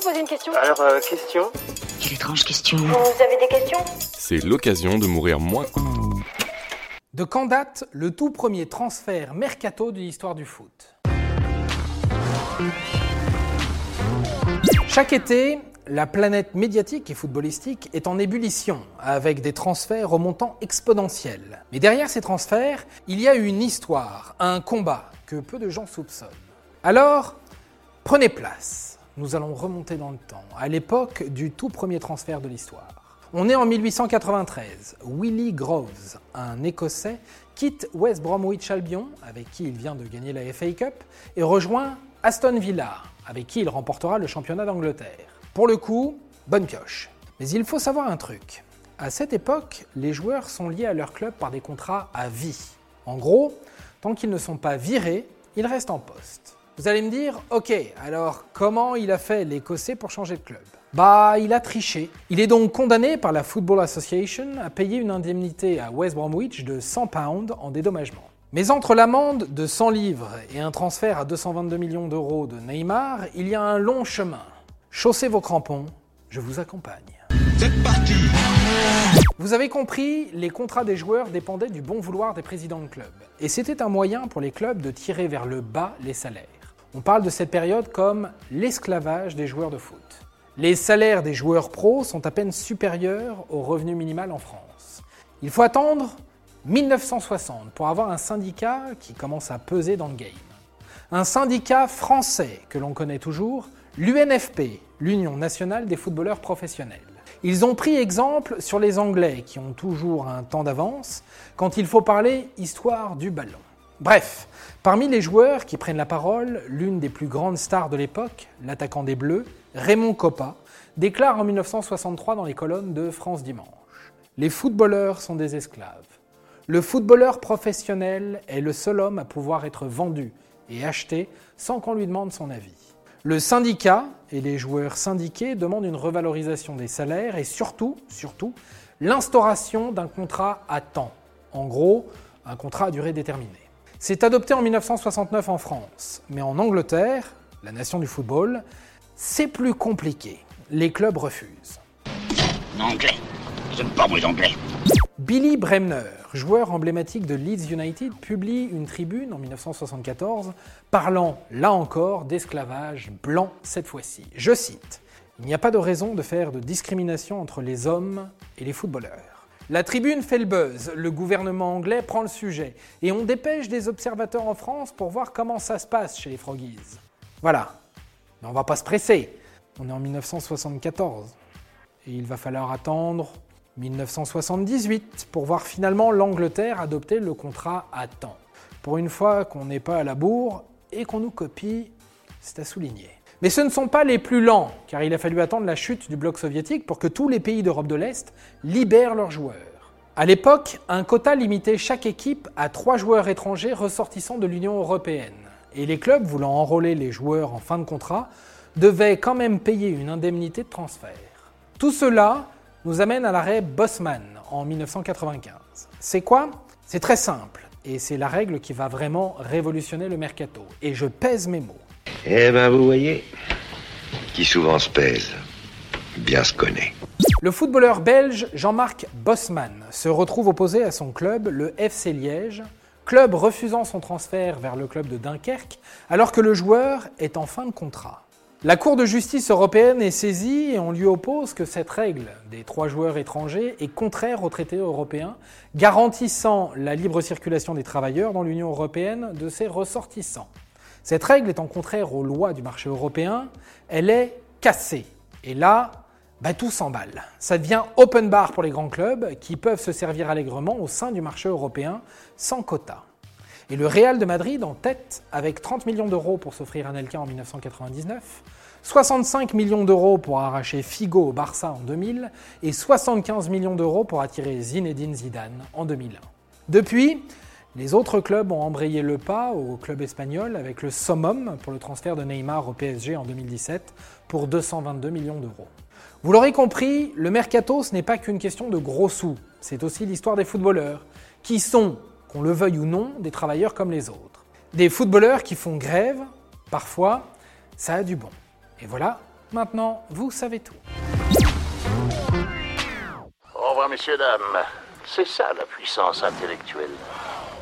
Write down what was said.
vous poser une question Alors, euh, question Quelle étrange question. Vous avez des questions? C'est l'occasion de mourir moins. De quand date le tout premier transfert mercato de l'histoire du foot? Chaque été, la planète médiatique et footballistique est en ébullition, avec des transferts remontant exponentiels. Mais derrière ces transferts, il y a une histoire, un combat que peu de gens soupçonnent. Alors, prenez place. Nous allons remonter dans le temps, à l'époque du tout premier transfert de l'histoire. On est en 1893. Willie Groves, un Écossais, quitte West Bromwich Albion, avec qui il vient de gagner la FA Cup, et rejoint Aston Villa, avec qui il remportera le championnat d'Angleterre. Pour le coup, bonne pioche. Mais il faut savoir un truc. À cette époque, les joueurs sont liés à leur club par des contrats à vie. En gros, tant qu'ils ne sont pas virés, ils restent en poste. Vous allez me dire, ok, alors comment il a fait l'Écossais pour changer de club? Bah, il a triché. Il est donc condamné par la Football Association à payer une indemnité à West Bromwich de 100 pounds en dédommagement. Mais entre l'amende de 100 livres et un transfert à 222 millions d'euros de Neymar, il y a un long chemin. Chaussez vos crampons, je vous accompagne. C'est parti Vous avez compris, les contrats des joueurs dépendaient du bon vouloir des présidents de club. Et c'était un moyen pour les clubs de tirer vers le bas les salaires. On parle de cette période comme l'esclavage des joueurs de foot. Les salaires des joueurs pros sont à peine supérieurs au revenu minimal en France. Il faut attendre 1960 pour avoir un syndicat qui commence à peser dans le game. Un syndicat français que l'on connaît toujours, l'UNFP, l'Union nationale des footballeurs professionnels. Ils ont pris exemple sur les Anglais qui ont toujours un temps d'avance quand il faut parler histoire du ballon. Bref, parmi les joueurs qui prennent la parole, l'une des plus grandes stars de l'époque, l'attaquant des Bleus, Raymond Coppa, déclare en 1963 dans les colonnes de France Dimanche Les footballeurs sont des esclaves. Le footballeur professionnel est le seul homme à pouvoir être vendu et acheté sans qu'on lui demande son avis. Le syndicat et les joueurs syndiqués demandent une revalorisation des salaires et surtout, surtout, l'instauration d'un contrat à temps. En gros, un contrat à durée déterminée. C'est adopté en 1969 en France, mais en Angleterre, la nation du football, c'est plus compliqué. Les clubs refusent. Anglais. J'aime pas moi anglais. Billy Bremner, joueur emblématique de Leeds United, publie une tribune en 1974 parlant, là encore, d'esclavage blanc cette fois-ci. Je cite Il n'y a pas de raison de faire de discrimination entre les hommes et les footballeurs. La tribune fait le buzz, le gouvernement anglais prend le sujet, et on dépêche des observateurs en France pour voir comment ça se passe chez les Froggies. Voilà. Mais on va pas se presser. On est en 1974. Et il va falloir attendre 1978 pour voir finalement l'Angleterre adopter le contrat à temps. Pour une fois qu'on n'est pas à la bourre et qu'on nous copie, c'est à souligner. Mais ce ne sont pas les plus lents, car il a fallu attendre la chute du bloc soviétique pour que tous les pays d'Europe de l'Est libèrent leurs joueurs. À l'époque, un quota limitait chaque équipe à trois joueurs étrangers ressortissants de l'Union européenne. Et les clubs voulant enrôler les joueurs en fin de contrat devaient quand même payer une indemnité de transfert. Tout cela nous amène à l'arrêt Bosman en 1995. C'est quoi? C'est très simple, et c'est la règle qui va vraiment révolutionner le mercato. Et je pèse mes mots. Eh ben, vous voyez, qui souvent se pèse, bien se connaît. Le footballeur belge Jean-Marc Bosman se retrouve opposé à son club, le FC Liège, club refusant son transfert vers le club de Dunkerque, alors que le joueur est en fin de contrat. La Cour de justice européenne est saisie et on lui oppose que cette règle des trois joueurs étrangers est contraire au traité européen garantissant la libre circulation des travailleurs dans l'Union européenne de ses ressortissants. Cette règle étant contraire aux lois du marché européen, elle est cassée. Et là, bah, tout s'emballe. Ça devient open bar pour les grands clubs qui peuvent se servir allègrement au sein du marché européen sans quota. Et le Real de Madrid en tête avec 30 millions d'euros pour s'offrir Anelka en 1999, 65 millions d'euros pour arracher Figo au Barça en 2000 et 75 millions d'euros pour attirer Zinedine Zidane en 2001. Depuis, les autres clubs ont embrayé le pas au club espagnol avec le summum pour le transfert de Neymar au PSG en 2017 pour 222 millions d'euros. Vous l'aurez compris, le mercato ce n'est pas qu'une question de gros sous, c'est aussi l'histoire des footballeurs qui sont qu'on le veuille ou non, des travailleurs comme les autres. Des footballeurs qui font grève, parfois, ça a du bon. Et voilà, Maintenant, vous savez tout. Au revoir, messieurs, dames. C'est ça la puissance intellectuelle.